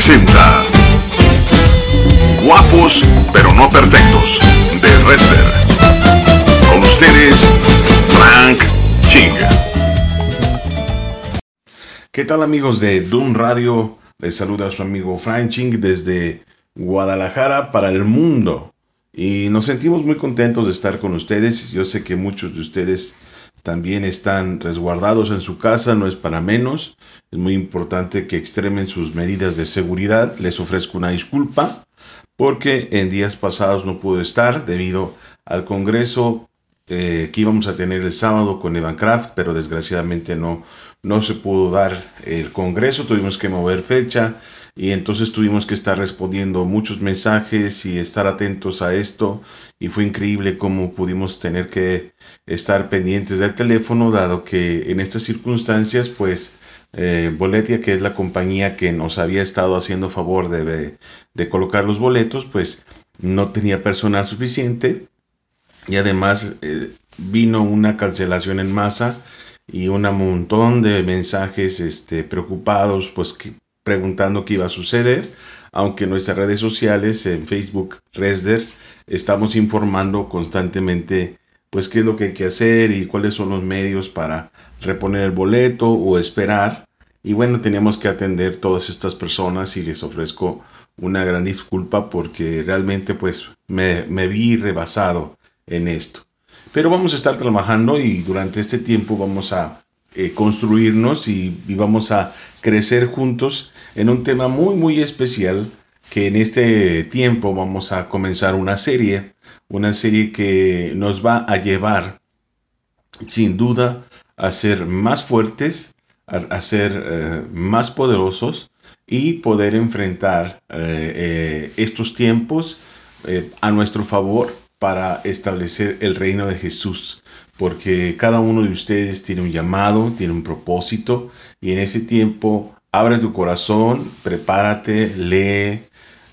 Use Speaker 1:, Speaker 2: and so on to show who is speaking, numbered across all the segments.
Speaker 1: presenta Guapos pero no perfectos de Wrestler. Con ustedes, Frank Ching.
Speaker 2: ¿Qué tal amigos de Doom Radio? Les saluda su amigo Frank Ching desde Guadalajara para el mundo. Y nos sentimos muy contentos de estar con ustedes. Yo sé que muchos de ustedes también están resguardados en su casa, no es para menos. Es muy importante que extremen sus medidas de seguridad. Les ofrezco una disculpa porque en días pasados no pude estar debido al Congreso eh, que íbamos a tener el sábado con Evan Kraft, pero desgraciadamente no, no se pudo dar el Congreso, tuvimos que mover fecha y entonces tuvimos que estar respondiendo muchos mensajes y estar atentos a esto. Y fue increíble cómo pudimos tener que estar pendientes del teléfono dado que en estas circunstancias pues eh, Boletia, que es la compañía que nos había estado haciendo favor de, de, colocar los boletos, pues no tenía personal suficiente. Y además eh, vino una cancelación en masa y un montón de mensajes este, preocupados, pues preguntando qué iba a suceder, aunque nuestras redes sociales, en Facebook, Resder, estamos informando constantemente pues qué es lo que hay que hacer y cuáles son los medios para reponer el boleto o esperar. Y bueno, teníamos que atender todas estas personas y les ofrezco una gran disculpa porque realmente pues me, vi rebasado en esto. Pero vamos a estar trabajando y durante este tiempo vamos a eh, construirnos y, vamos a crecer juntos en un tema muy muy especial que en este tiempo vamos a comenzar una serie, una serie que nos va a llevar sin duda a ser más fuertes, a, ser eh, más poderosos y poder enfrentar eh, estos tiempos a nuestro favor para establecer el reino de Jesús. Porque cada uno de ustedes tiene un llamado, tiene un propósito y en ese tiempo abre tu corazón, prepárate, lee,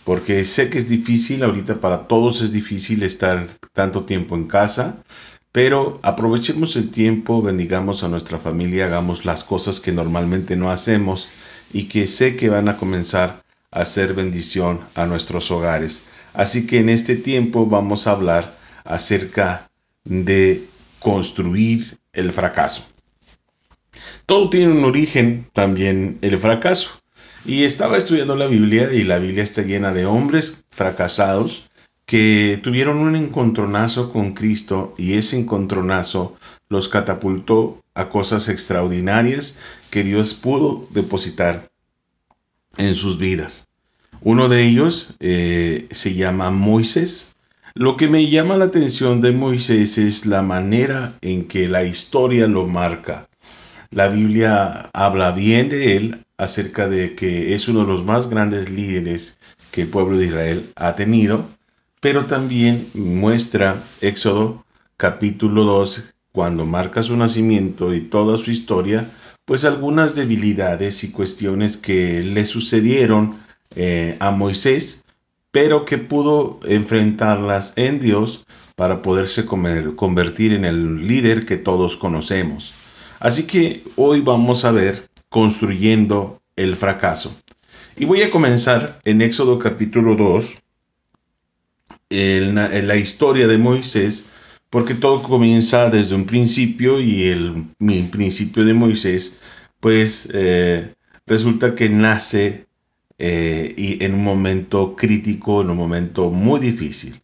Speaker 2: porque sé que es difícil, ahorita para todos es difícil estar tanto tiempo en casa, pero aprovechemos el tiempo, bendigamos a nuestra familia, hagamos las cosas que normalmente no hacemos y que sé que van a comenzar a hacer bendición a nuestros hogares. Así que en este tiempo vamos a hablar acerca de construir el fracaso. Todo tiene un origen también el fracaso. Y estaba estudiando la Biblia y la Biblia está llena de hombres fracasados que tuvieron un encontronazo con Cristo y ese encontronazo los catapultó a cosas extraordinarias que Dios pudo depositar en sus vidas. Uno de ellos eh, se llama Moisés. Lo que me llama la atención de Moisés es la manera en que la historia lo marca. La Biblia habla bien de él acerca de que es uno de los más grandes líderes que el pueblo de Israel ha tenido pero también muestra Éxodo capítulo 2, cuando marca su nacimiento y toda su historia, pues algunas debilidades y cuestiones que le sucedieron eh, a Moisés, pero que pudo enfrentarlas en Dios para poderse convertir en el líder que todos conocemos. Así que hoy vamos a ver construyendo el fracaso. Y voy a comenzar en Éxodo capítulo 2, en la, historia de Moisés, porque todo comienza desde un principio y el, principio de Moisés, pues eh, resulta que nace eh, y en un momento crítico, en un momento muy difícil.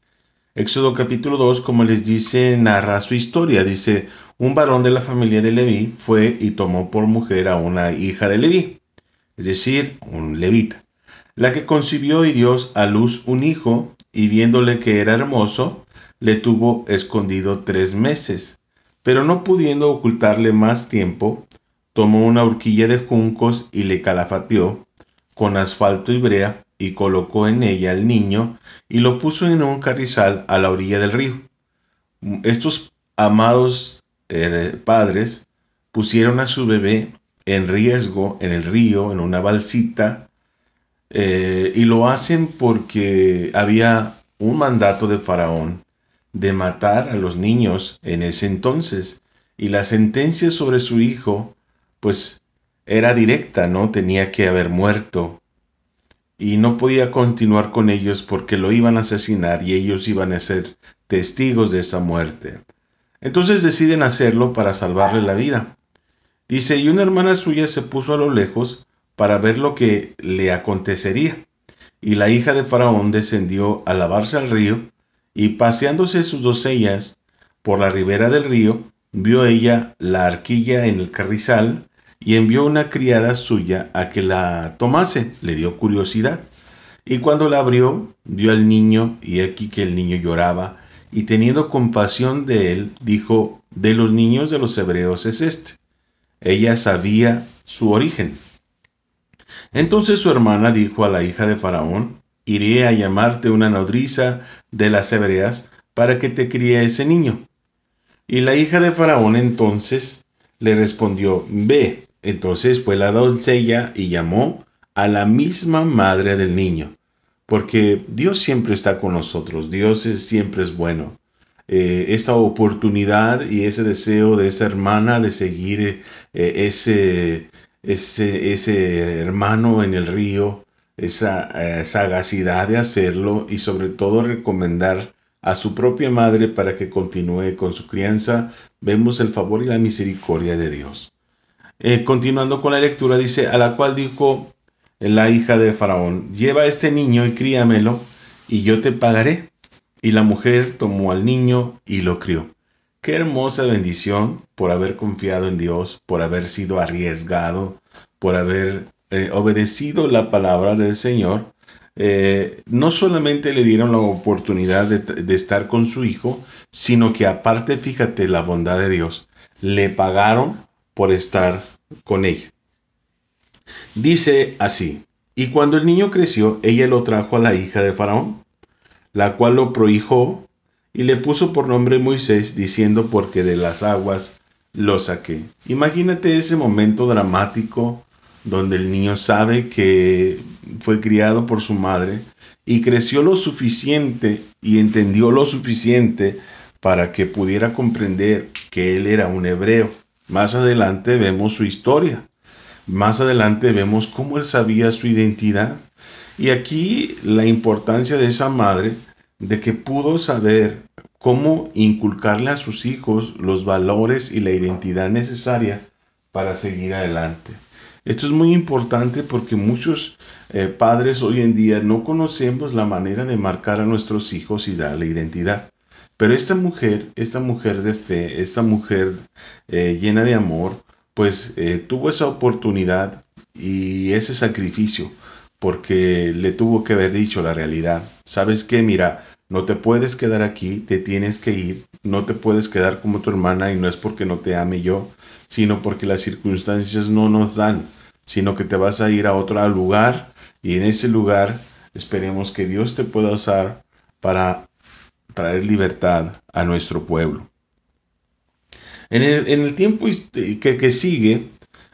Speaker 2: Éxodo capítulo 2, como les dice, narra su historia. Dice, un varón de la familia de Leví fue y tomó por mujer a una hija de Leví, es decir, un levita, la que concibió y dio a luz un hijo y viéndole que era hermoso, le tuvo escondido tres meses. Pero no pudiendo ocultarle más tiempo, tomó una horquilla de juncos y le calafateó con asfalto y brea y colocó en ella al niño y lo puso en un carrizal a la orilla del río. Estos amados eh, padres pusieron a su bebé en riesgo en el río, en una balsita, eh, y lo hacen porque había un mandato de Faraón de matar a los niños en ese entonces. Y la sentencia sobre su hijo, pues era directa, ¿no? Tenía que haber muerto. y no podía continuar con ellos porque lo iban a asesinar y ellos iban a ser testigos de esa muerte. Entonces deciden hacerlo para salvarle la vida. Dice, y una hermana suya se puso a lo lejos para ver lo que le acontecería. Y la hija de Faraón descendió a lavarse al río, y paseándose sus doncellas por la ribera del río, vio ella la arquilla en el carrizal, y envió una criada suya a que la tomase. Le dio curiosidad. Y cuando la abrió, vio al niño, y aquí que el niño lloraba, y teniendo compasión de él, dijo, de los niños de los hebreos es este. Ella sabía su origen. Entonces su hermana dijo a la hija de Faraón, iré a llamarte una nodriza de las hebreas para que te críe ese niño. Y la hija de Faraón entonces le respondió, ve. Entonces fue la doncella y llamó a la misma madre del niño, porque Dios siempre está con nosotros, Dios siempre es bueno. Eh, esta oportunidad y ese deseo de esa hermana de seguir eh, ese, ese, hermano en el río, esa eh, sagacidad de hacerlo y sobre todo recomendar a su propia madre para que continúe con su crianza, vemos el favor y la misericordia de Dios. Eh, continuando con la lectura, dice, a la cual dijo la hija de Faraón, lleva este niño y críamelo, y yo te pagaré. Y la mujer tomó al niño y lo crió. Qué hermosa bendición por haber confiado en Dios, por haber sido arriesgado, por haber eh, obedecido la palabra del Señor. Eh, no solamente le dieron la oportunidad de estar con su hijo, sino que aparte, fíjate la bondad de Dios, le pagaron por estar con ella. Dice así, y cuando el niño creció, ella lo trajo a la hija de Faraón, la cual lo prohijó y le puso por nombre Moisés, diciendo porque de las aguas lo saqué. Imagínate ese momento dramático donde el niño sabe que fue criado por su madre y creció lo suficiente y entendió lo suficiente para que pudiera comprender que él era un hebreo. Más adelante vemos su historia. Más adelante vemos cómo él sabía su identidad. Y aquí la importancia de esa madre de que pudo saber cómo inculcarle a sus hijos los valores y la identidad necesaria para seguir adelante. Esto es muy importante porque muchos eh, padres hoy en día no conocemos la manera de marcar a nuestros hijos y darle identidad. Pero esta mujer, esta mujer de fe, esta mujer eh, llena de amor, pues eh, tuvo esa oportunidad y ese sacrificio porque le tuvo que haber dicho la realidad. ¿Sabes qué? Mira, no te puedes quedar aquí, te tienes que ir, no te puedes quedar como tu hermana y no es porque no te ame yo, sino porque las circunstancias no nos dan, sino que te vas a ir a otro lugar y en ese lugar esperemos que Dios te pueda usar para traer libertad a nuestro pueblo. En el, tiempo que, que sigue,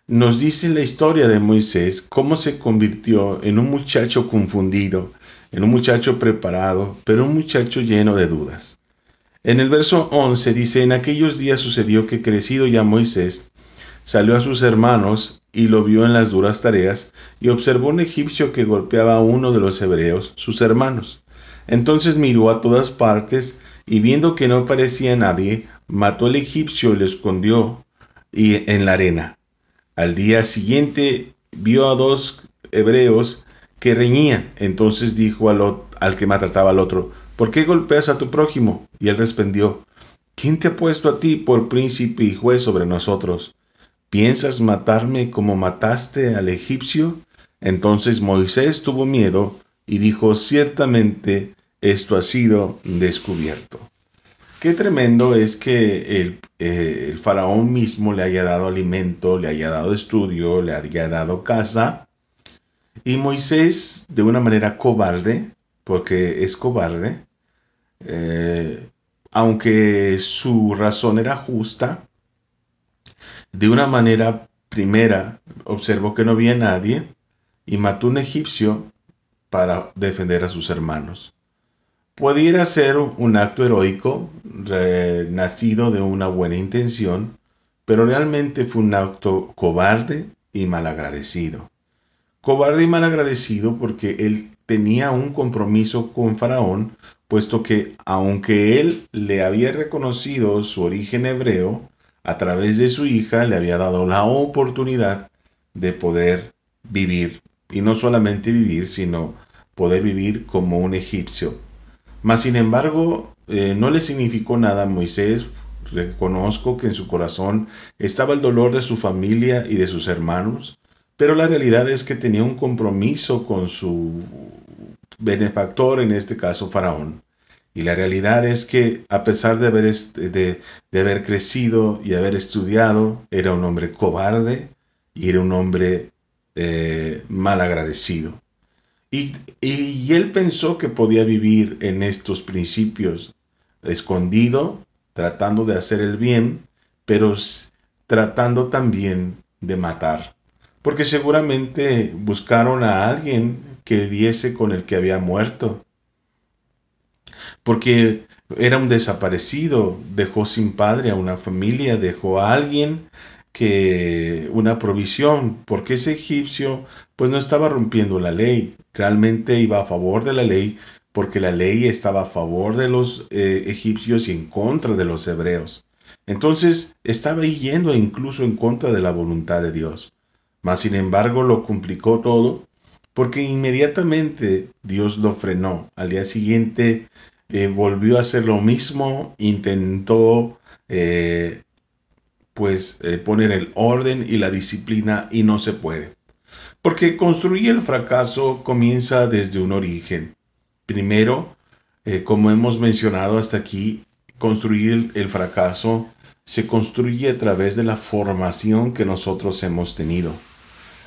Speaker 2: nos dice la historia de Moisés cómo se convirtió en un muchacho confundido, en un muchacho preparado, pero un muchacho lleno de dudas. En el verso 11 dice, en aquellos días sucedió que crecido ya Moisés, salió a sus hermanos y lo vio en las duras tareas, y observó un egipcio que golpeaba a uno de los hebreos, sus hermanos. Entonces miró a todas partes, y viendo que no parecía nadie, mató al egipcio y lo escondió y, en la arena. Al día siguiente vio a dos hebreos que reñían. Entonces dijo al, al que maltrataba al otro, ¿por qué golpeas a tu prójimo? Y él respondió, ¿quién te ha puesto a ti por príncipe y juez sobre nosotros? ¿Piensas matarme como mataste al egipcio? Entonces Moisés tuvo miedo y dijo, ciertamente esto ha sido descubierto. Qué tremendo es que el, eh, el, faraón mismo le haya dado alimento, le haya dado estudio, le haya dado casa y Moisés, de una manera cobarde, porque es cobarde, eh, aunque su razón era justa, de una manera primera observó que no había nadie y mató un egipcio para defender a sus hermanos. Pudiera ser un acto heroico, nacido de una buena intención, pero realmente fue un acto cobarde y malagradecido. Cobarde y malagradecido porque él tenía un compromiso con Faraón, puesto que aunque él le había reconocido su origen hebreo, a través de su hija le había dado la oportunidad de poder vivir, y no solamente vivir, sino poder vivir como un egipcio. Mas sin embargo, eh, no le significó nada a Moisés. Reconozco que en su corazón estaba el dolor de su familia y de sus hermanos, pero la realidad es que tenía un compromiso con su benefactor, en este caso Faraón. Y la realidad es que a pesar de haber, de, haber crecido y haber estudiado, era un hombre cobarde y era un hombre eh, mal agradecido. Y, y, él pensó que podía vivir en estos principios, escondido, tratando de hacer el bien, pero tratando también de matar. Porque seguramente buscaron a alguien que diese con el que había muerto porque era un desaparecido, dejó sin padre a una familia, dejó a alguien que una provisión, porque ese egipcio pues no estaba rompiendo la ley, realmente iba a favor de la ley, porque la ley estaba a favor de los eh, egipcios y en contra de los hebreos. Entonces estaba yendo incluso en contra de la voluntad de Dios. Mas sin embargo lo complicó todo porque inmediatamente Dios lo frenó. Al día siguiente eh, volvió a hacer lo mismo, intentó eh, pues eh, poner el orden y la disciplina y no se puede. Porque construir el fracaso comienza desde un origen. Primero, como hemos mencionado hasta aquí, construir el fracaso se construye a través de la formación que nosotros hemos tenido.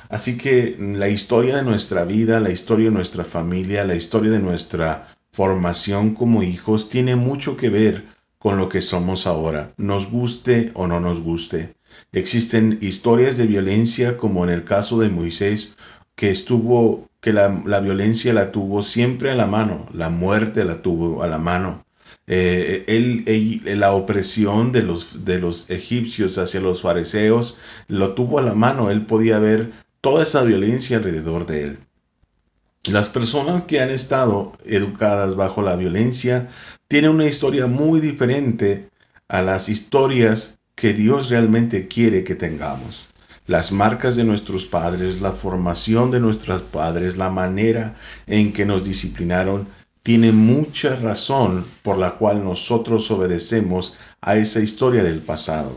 Speaker 2: Así que la historia de nuestra vida, la historia de nuestra familia, la historia de nuestra formación como hijos tiene mucho que ver con lo que somos ahora, nos guste o no nos guste. Existen historias de violencia como en el caso de Moisés, que estuvo, que la, violencia la tuvo siempre a la mano, la muerte la tuvo a la mano. Eh, él, la opresión de los, de los egipcios hacia los fariseos lo tuvo a la mano, él podía ver toda esa violencia alrededor de él. Las personas que han estado educadas bajo la violencia tienen una historia muy diferente a las historias que Dios realmente quiere que tengamos. Las marcas de nuestros padres, la formación de nuestros padres, la manera en que nos disciplinaron, tiene mucha razón por la cual nosotros obedecemos a esa historia del pasado.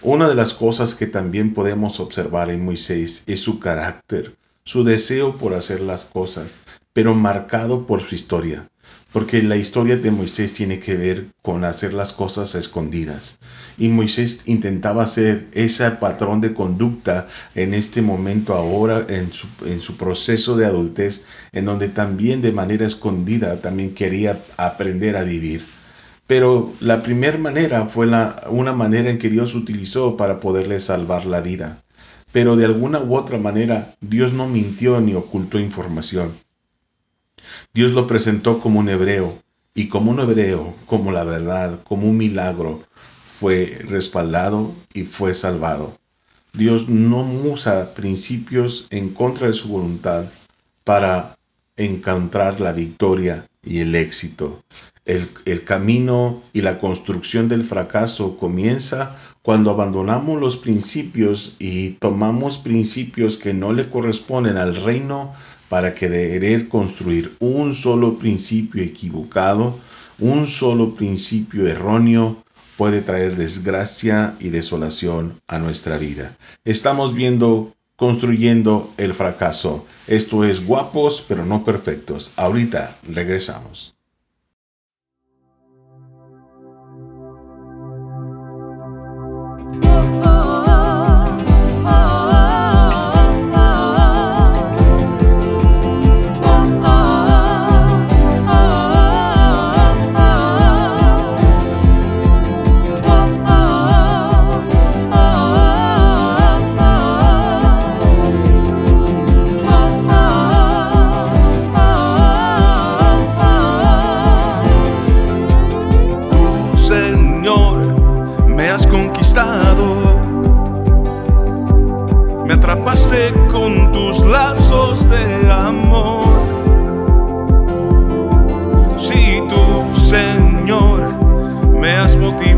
Speaker 2: Una de las cosas que también podemos observar en Moisés es su carácter su deseo por hacer las cosas, pero marcado por su historia, porque la historia de Moisés tiene que ver con hacer las cosas a escondidas. Y Moisés intentaba hacer ese patrón de conducta en este momento ahora, en su, proceso de adultez, en donde también de manera escondida también quería aprender a vivir. Pero la primera manera fue la, una manera en que Dios utilizó para poderle salvar la vida pero de alguna u otra manera Dios no mintió ni ocultó información. Dios lo presentó como un hebreo, y como un hebreo, como la verdad, como un milagro, fue respaldado y fue salvado. Dios no usa principios en contra de su voluntad para encontrar la victoria y el éxito. El, el, camino y la construcción del fracaso comienza cuando abandonamos los principios y tomamos principios que no le corresponden al reino para querer construir un solo principio equivocado, un solo principio erróneo, puede traer desgracia y desolación a nuestra vida. Estamos viendo construyendo el fracaso. Esto es guapos pero no perfectos. Ahorita regresamos.
Speaker 3: Oh, oh. Me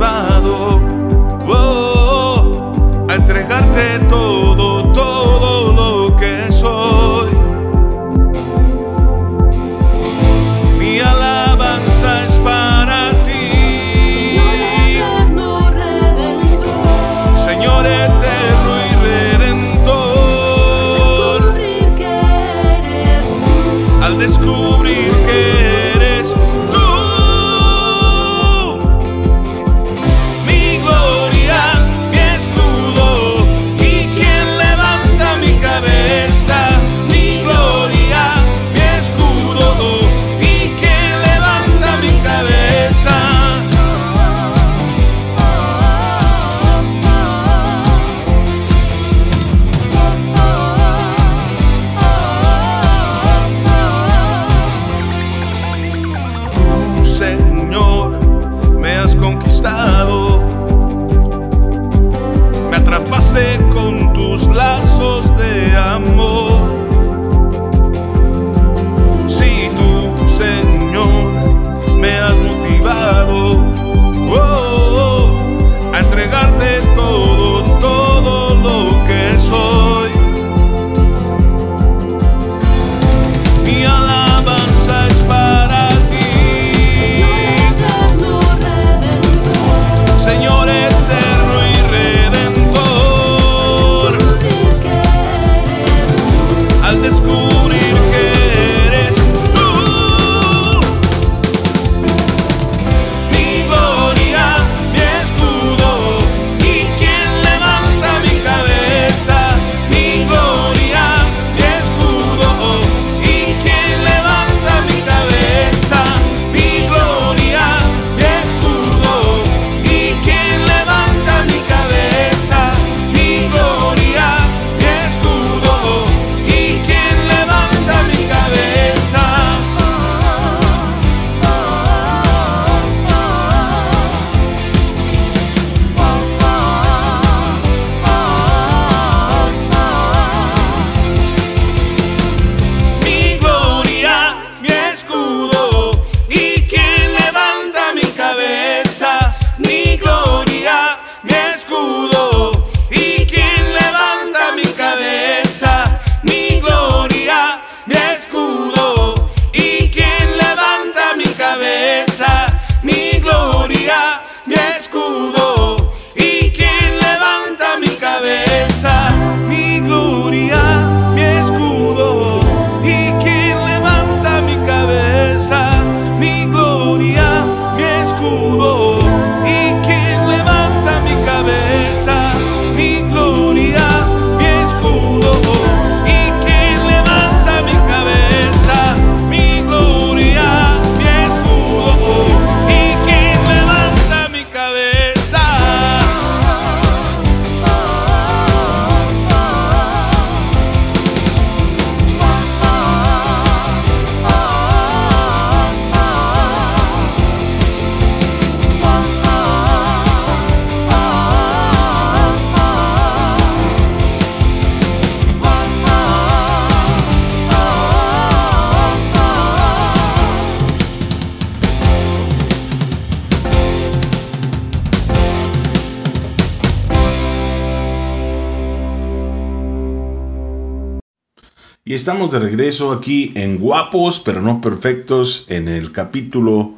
Speaker 2: Y estamos de regreso aquí en Guapos, pero no perfectos, en el capítulo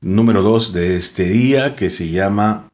Speaker 2: número 2 de este día que se llama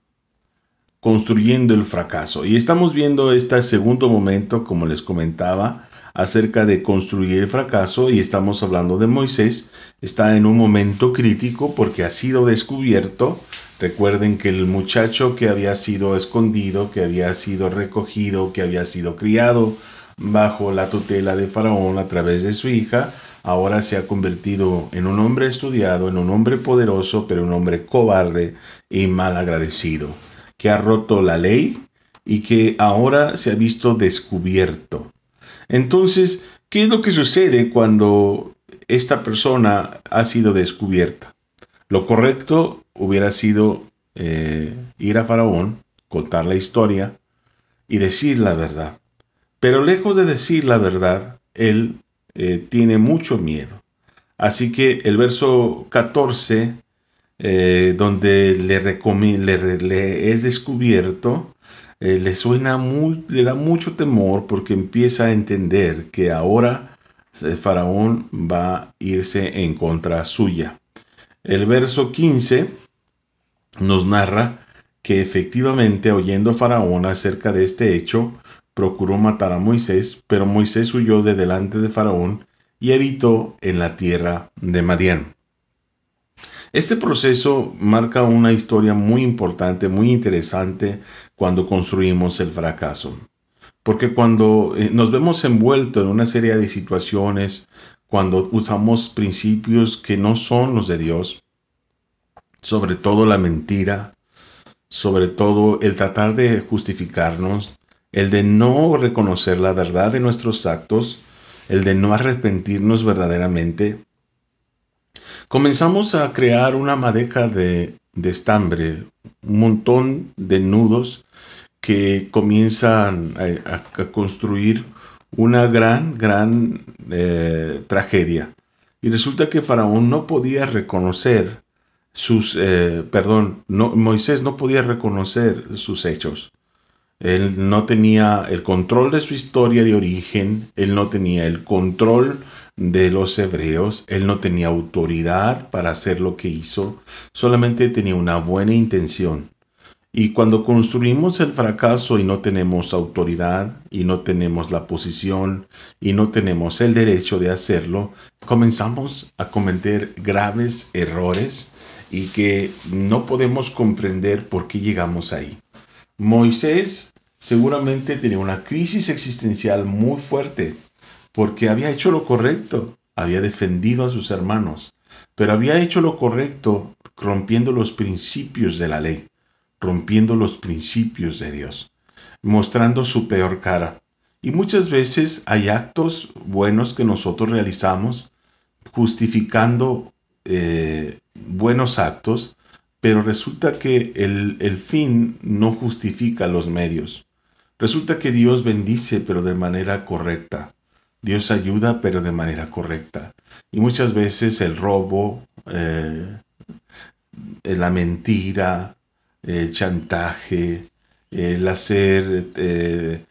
Speaker 2: Construyendo el fracaso. Y estamos viendo este segundo momento, como les comentaba, acerca de construir el fracaso y estamos hablando de Moisés. Está en un momento crítico porque ha sido descubierto. Recuerden que el muchacho que había sido escondido, que había sido recogido, que había sido criado bajo la tutela de Faraón a través de su hija, ahora se ha convertido en un hombre estudiado, en un hombre poderoso, pero un hombre cobarde y mal agradecido, que ha roto la ley y que ahora se ha visto descubierto. Entonces, ¿qué es lo que sucede cuando esta persona ha sido descubierta? Lo correcto hubiera sido eh, ir a Faraón, contar la historia y decir la verdad. Pero lejos de decir la verdad, él eh, tiene mucho miedo. Así que el verso 14, eh, donde le, le, es descubierto, eh, le suena muy, le da mucho temor porque empieza a entender que ahora Faraón va a irse en contra suya. El verso 15 nos narra que efectivamente oyendo Faraón acerca de este hecho, procuró matar a Moisés, pero Moisés huyó de delante de Faraón y habitó en la tierra de Madián. Este proceso marca una historia muy importante, muy interesante cuando construimos el fracaso. Porque cuando eh, nos vemos envueltos en una serie de situaciones, cuando usamos principios que no son los de Dios, sobre todo la mentira, sobre todo el tratar de justificarnos, el de no reconocer la verdad de nuestros actos, el de no arrepentirnos verdaderamente, comenzamos a crear una madeja de, de estambre, un montón de nudos que comienzan a, construir una gran, gran eh, tragedia. Y resulta que Faraón no podía reconocer sus, eh, perdón, Moisés no podía reconocer sus hechos. Él no tenía el control de su historia de origen, él no tenía el control de los hebreos, él no tenía autoridad para hacer lo que hizo, solamente tenía una buena intención. Y cuando construimos el fracaso y no tenemos autoridad y no tenemos la posición y no tenemos el derecho de hacerlo, comenzamos a cometer graves errores y que no podemos comprender por qué llegamos ahí. Moisés seguramente tenía una crisis existencial muy fuerte porque había hecho lo correcto, había defendido a sus hermanos, pero había hecho lo correcto rompiendo los principios de la ley, rompiendo los principios de Dios, mostrando su peor cara. Y muchas veces hay actos buenos que nosotros realizamos justificando eh, buenos actos, pero resulta que el, el fin no justifica los medios. Resulta que Dios bendice, pero de manera correcta. Dios ayuda, pero de manera correcta. Y muchas veces el robo, eh, la mentira, el chantaje, el hacer eh,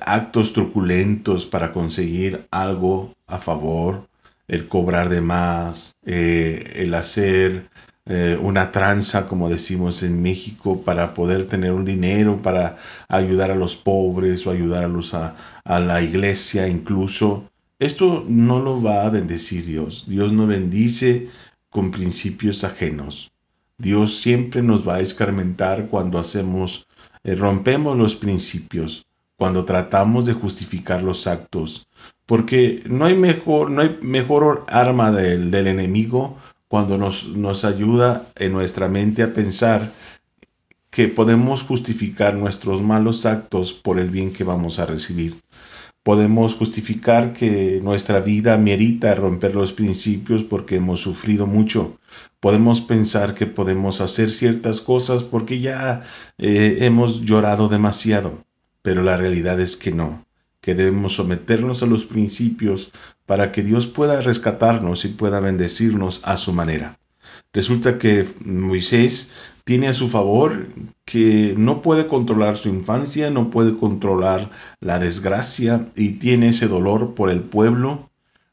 Speaker 2: actos truculentos para conseguir algo a favor, el cobrar de más, eh, el hacer eh, una tranza, como decimos en México, para poder tener un dinero, para ayudar a los pobres o ayudar a, a la iglesia incluso. Esto no lo va a bendecir Dios. Dios no bendice con principios ajenos. Dios siempre nos va a escarmentar cuando hacemos, eh, rompemos los principios, cuando tratamos de justificar los actos, porque no hay mejor, no hay mejor arma del, del enemigo cuando nos, nos ayuda en nuestra mente a pensar que podemos justificar nuestros malos actos por el bien que vamos a recibir. Podemos justificar que nuestra vida merita romper los principios porque hemos sufrido mucho. Podemos pensar que podemos hacer ciertas cosas porque ya eh, hemos llorado demasiado. Pero la realidad es que no, que debemos someternos a los principios para que Dios pueda rescatarnos y pueda bendecirnos a su manera. Resulta que Moisés tiene a su favor que no puede controlar su infancia, no puede controlar la desgracia y tiene ese dolor por el pueblo,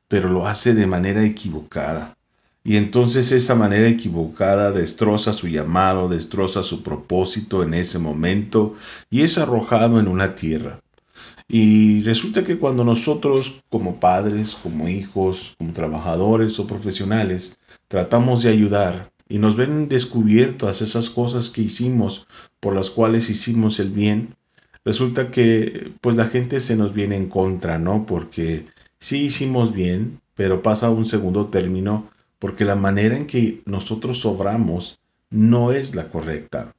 Speaker 2: pero lo hace de manera equivocada. Y entonces esa manera equivocada destroza su llamado, destroza su propósito en ese momento y es arrojado en una tierra. Y resulta que cuando nosotros como padres, como hijos, como trabajadores o profesionales, tratamos de ayudar y nos ven descubiertas esas cosas que hicimos por las cuales hicimos el bien, resulta que pues la gente se nos viene en contra, ¿no? Porque sí hicimos bien, pero pasa un segundo término porque la manera en que nosotros obramos no es la correcta.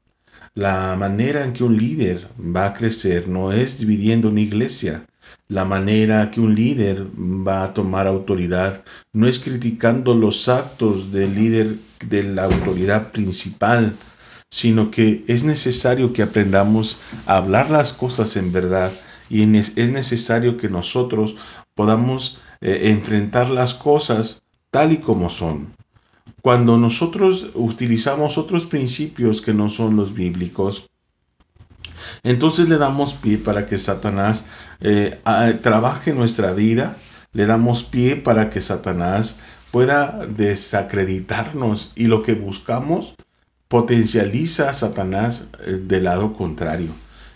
Speaker 2: La manera en que un líder va a crecer no es dividiendo una iglesia. La manera que un líder va a tomar autoridad no es criticando los actos del líder de la autoridad principal, sino que es necesario que aprendamos a hablar las cosas en verdad y es necesario que nosotros podamos eh, enfrentar las cosas tal y como son. Cuando nosotros utilizamos otros principios que no son los bíblicos, entonces le damos pie para que Satanás eh, a- trabaje nuestra vida, le damos pie para que Satanás pueda desacreditarnos y lo que buscamos potencializa a Satanás eh, del lado contrario.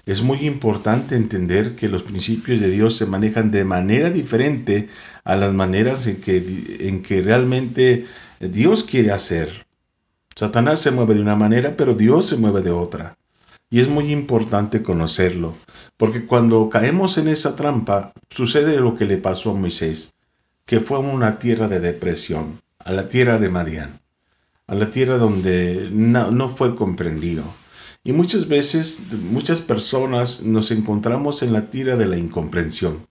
Speaker 2: Es muy importante entender que los principios de Dios se manejan de manera diferente a las maneras en que, en que realmente Dios quiere hacer. Satanás se mueve de una manera, pero Dios se mueve de otra. Y es muy importante conocerlo, porque cuando caemos en esa trampa, sucede lo que le pasó a Moisés, que fue a una tierra de depresión, a la tierra de Madián, a la tierra donde no, no fue comprendido. Y muchas veces, muchas personas nos encontramos en la tierra de la incomprensión.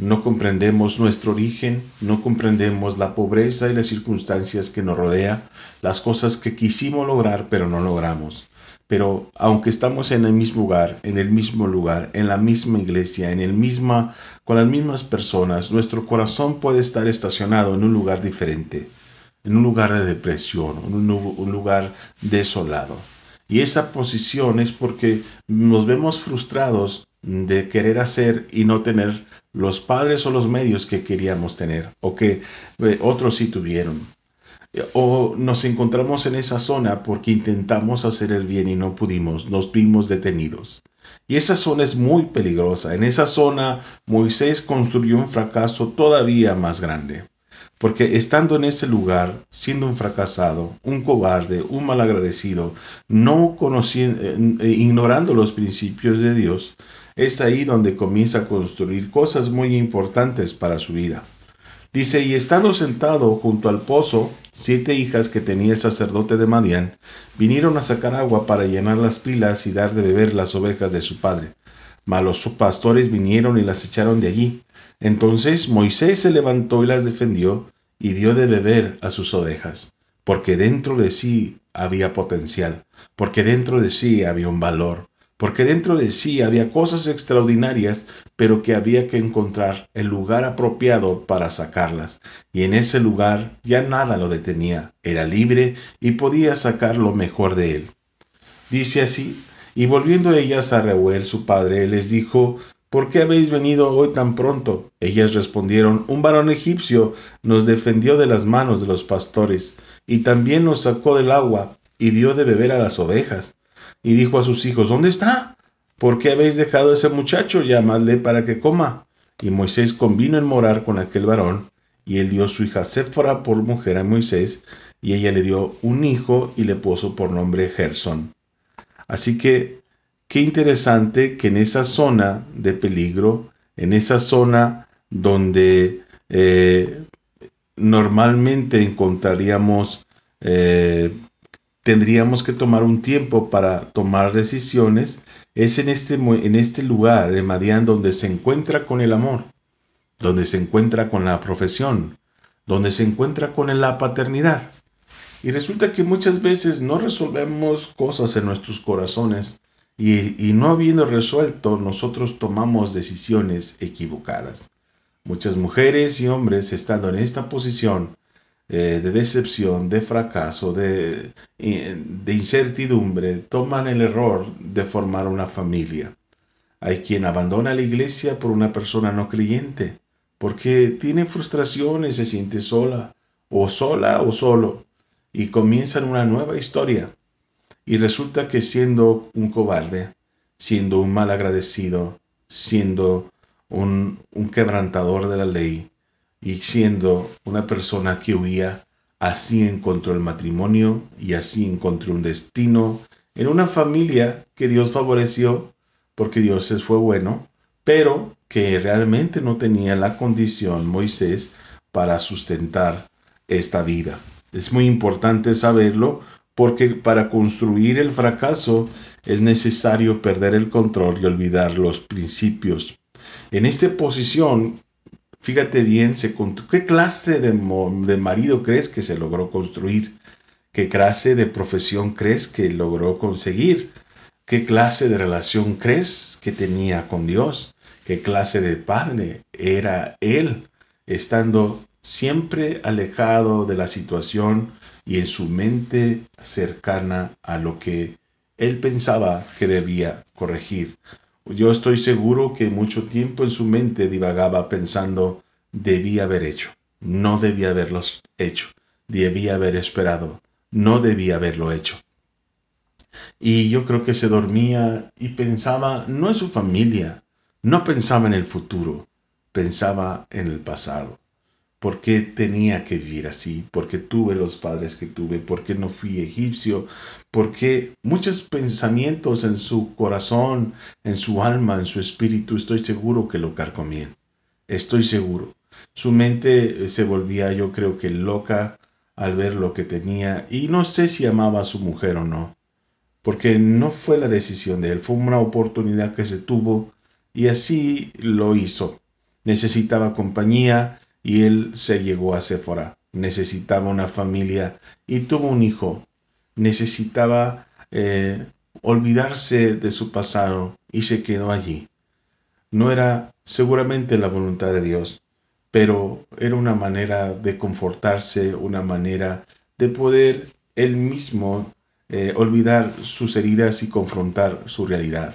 Speaker 2: No comprendemos nuestro origen, no comprendemos la pobreza y las circunstancias que nos rodea, las cosas que quisimos lograr pero no logramos. Pero aunque estamos en el mismo lugar, en el mismo lugar, en la misma iglesia, en el misma, con las mismas personas, nuestro corazón puede estar estacionado en un lugar diferente, en un lugar de depresión, en un, lu- un lugar desolado. Y esa posición es porque nos vemos frustrados de querer hacer y no tener los padres o los medios que queríamos tener o que eh, otros sí tuvieron. O nos encontramos en esa zona porque intentamos hacer el bien y no pudimos, nos vimos detenidos. Y esa zona es muy peligrosa. En esa zona Moisés construyó un fracaso todavía más grande. Porque estando en ese lugar, siendo un fracasado, un cobarde, un malagradecido, no conociendo, eh, ignorando los principios de Dios, es ahí donde comienza a construir cosas muy importantes para su vida. Dice, y estando sentado junto al pozo, siete hijas que tenía el sacerdote de Madián vinieron a sacar agua para llenar las pilas y dar de beber las ovejas de su padre. Mas los pastores vinieron y las echaron de allí. Entonces Moisés se levantó y las defendió y dio de beber a sus ovejas, porque dentro de sí había potencial, porque dentro de sí había un valor, porque dentro de sí había cosas extraordinarias, pero que había que encontrar el lugar apropiado para sacarlas. Y en ese lugar ya nada lo detenía, era libre y podía sacar lo mejor de él. Dice así, y volviendo ellas a Reuel su padre, les dijo, ¿Por qué habéis venido hoy tan pronto? Ellas respondieron, Un varón egipcio nos defendió de las manos de los pastores, y también nos sacó del agua, y dio de beber a las ovejas. Y dijo a sus hijos, ¿Dónde está? ¿Por qué habéis dejado a ese muchacho? Llamadle para que coma. Y Moisés convino en morar con aquel varón, y él dio su hija Séfora por mujer a Moisés, y ella le dio un hijo y le puso por nombre Gersón. Así que qué interesante que en esa zona de peligro, en esa zona donde eh, normalmente encontraríamos, eh, tendríamos que tomar un tiempo para tomar decisiones, es en este, en este lugar, en Madián, donde se encuentra con el amor, donde se encuentra con la profesión, donde se encuentra con la paternidad. Y resulta que muchas veces no resolvemos cosas en nuestros corazones y, y no habiendo resuelto, nosotros tomamos decisiones equivocadas. Muchas mujeres y hombres estando en esta posición eh, de decepción, de fracaso, de, eh, de incertidumbre, toman el error de formar una familia. Hay quien abandona la iglesia por una persona no creyente, porque tiene frustraciones, se siente sola, o sola o solo, y comienzan una nueva historia. Y resulta que siendo un cobarde, siendo un mal agradecido, siendo un quebrantador de la ley y siendo una persona que huía, así encontró el matrimonio y así encontró un destino en una familia que Dios favoreció porque Dios fue bueno, pero que realmente no tenía la condición Moisés para sustentar esta vida. Es muy importante saberlo porque para construir el fracaso es necesario perder el control y olvidar los principios. En esta posición, fíjate bien, ¿qué clase de, marido crees que se logró construir? ¿Qué clase de profesión crees que logró conseguir? ¿Qué clase de relación crees que tenía con Dios? ¿Qué qué clase de padre era él, estando siempre alejado de la situación y en su mente cercana a lo que él pensaba que debía corregir. Yo estoy seguro que mucho tiempo en su mente divagaba pensando, debía haber hecho, no debía haberlos hecho, debía haber esperado, no debía haberlo hecho. Y yo creo que se dormía y pensaba no en su familia, no pensaba en el futuro, pensaba en el pasado. ¿Por qué tenía que vivir así? ¿Por qué tuve los padres que tuve? ¿Por qué no fui egipcio? ¿Por qué muchos pensamientos en su corazón, en su alma, en su espíritu, estoy seguro que lo carcomían. Estoy seguro. Su mente eh, se volvía, yo creo que loca al ver lo que tenía y no sé si amaba a su mujer o no, porque no fue la decisión de él, fue una oportunidad que se tuvo y así lo hizo. Necesitaba compañía y él se llegó a Sephora. Necesitaba una familia y tuvo un hijo. Necesitaba eh, olvidarse de su pasado y se quedó allí. No era seguramente la voluntad de Dios, pero era una manera de confortarse, una manera de poder él mismo eh, olvidar sus heridas y confrontar su realidad.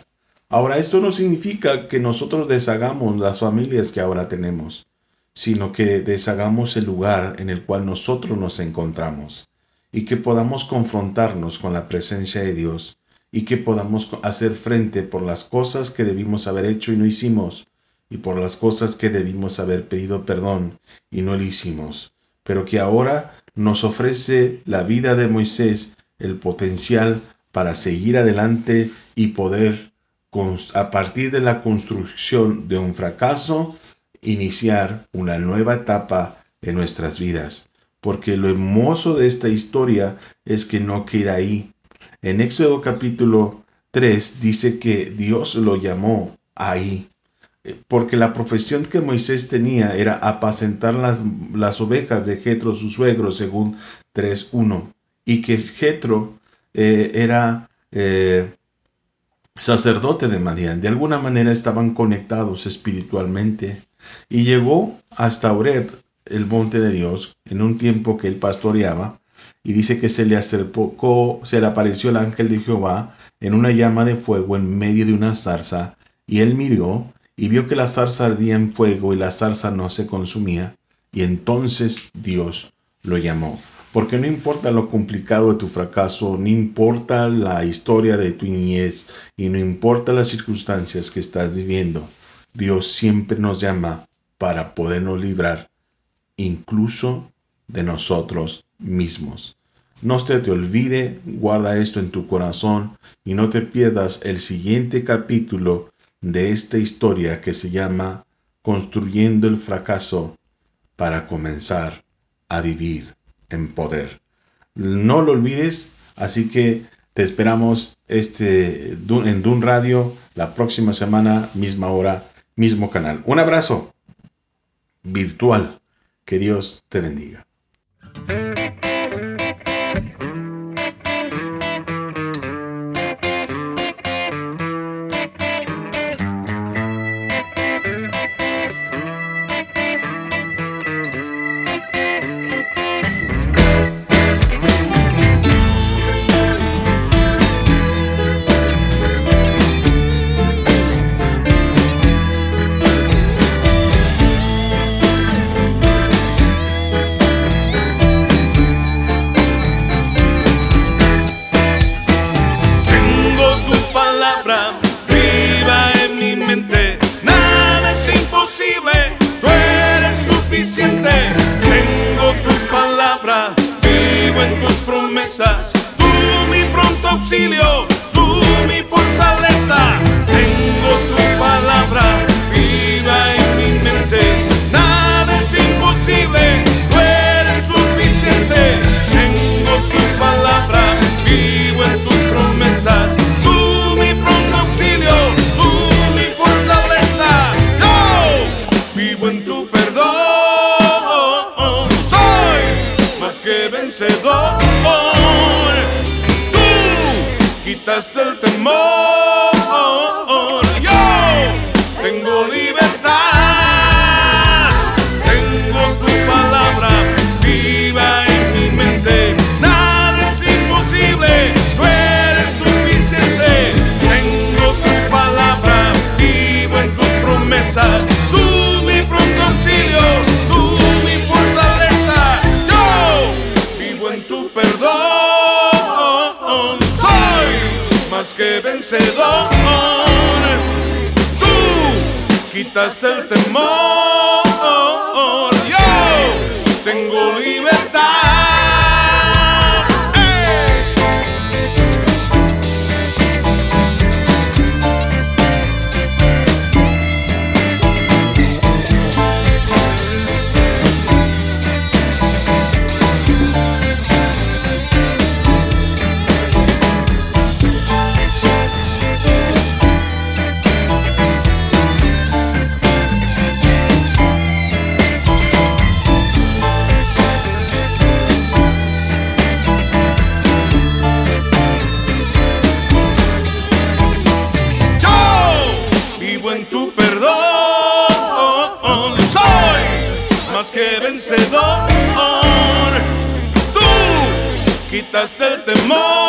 Speaker 2: Ahora, esto no significa que nosotros deshagamos las familias que ahora tenemos, sino que deshagamos el lugar en el cual nosotros nos encontramos y que podamos confrontarnos con la presencia de Dios y que podamos hacer frente por las cosas que debimos haber hecho y no hicimos y por las cosas que debimos haber pedido perdón y no lo hicimos, pero que ahora nos ofrece la vida de Moisés el potencial para seguir adelante y poder a partir de la construcción de un fracaso iniciar una nueva etapa en nuestras vidas. Porque lo hermoso de esta historia es que no queda ahí. En Éxodo capítulo 3 dice que Dios lo llamó ahí. Eh, porque la profesión que Moisés tenía era apacentar las, las ovejas de Jetro, su suegro, según 3.1. Y que Jetro eh, era eh, sacerdote de Madián. De alguna manera estaban conectados espiritualmente. Y llegó hasta Oreb, el monte de Dios, en un tiempo que él pastoreaba, y dice que se le acercó, se le apareció el ángel de Jehová en una llama de fuego en medio de una zarza, y él miró y vio que la zarza ardía en fuego y la zarza no se consumía, y entonces Dios lo llamó. Porque no importa lo complicado de tu fracaso, no importa la historia de tu niñez y no importa las circunstancias que estás viviendo, Dios siempre nos llama para podernos librar incluso de nosotros mismos. No se te olvide, guarda esto en tu corazón y no te pierdas el siguiente capítulo de esta historia que se llama Construyendo el fracaso para comenzar a vivir en poder. No lo olvides, así que te esperamos este, en Dun Radio la próxima semana, misma hora, mismo canal. Un abrazo virtual. Que Dios te bendiga.
Speaker 3: Quitaste el temor. Vencedor. Tú quitaste el temor.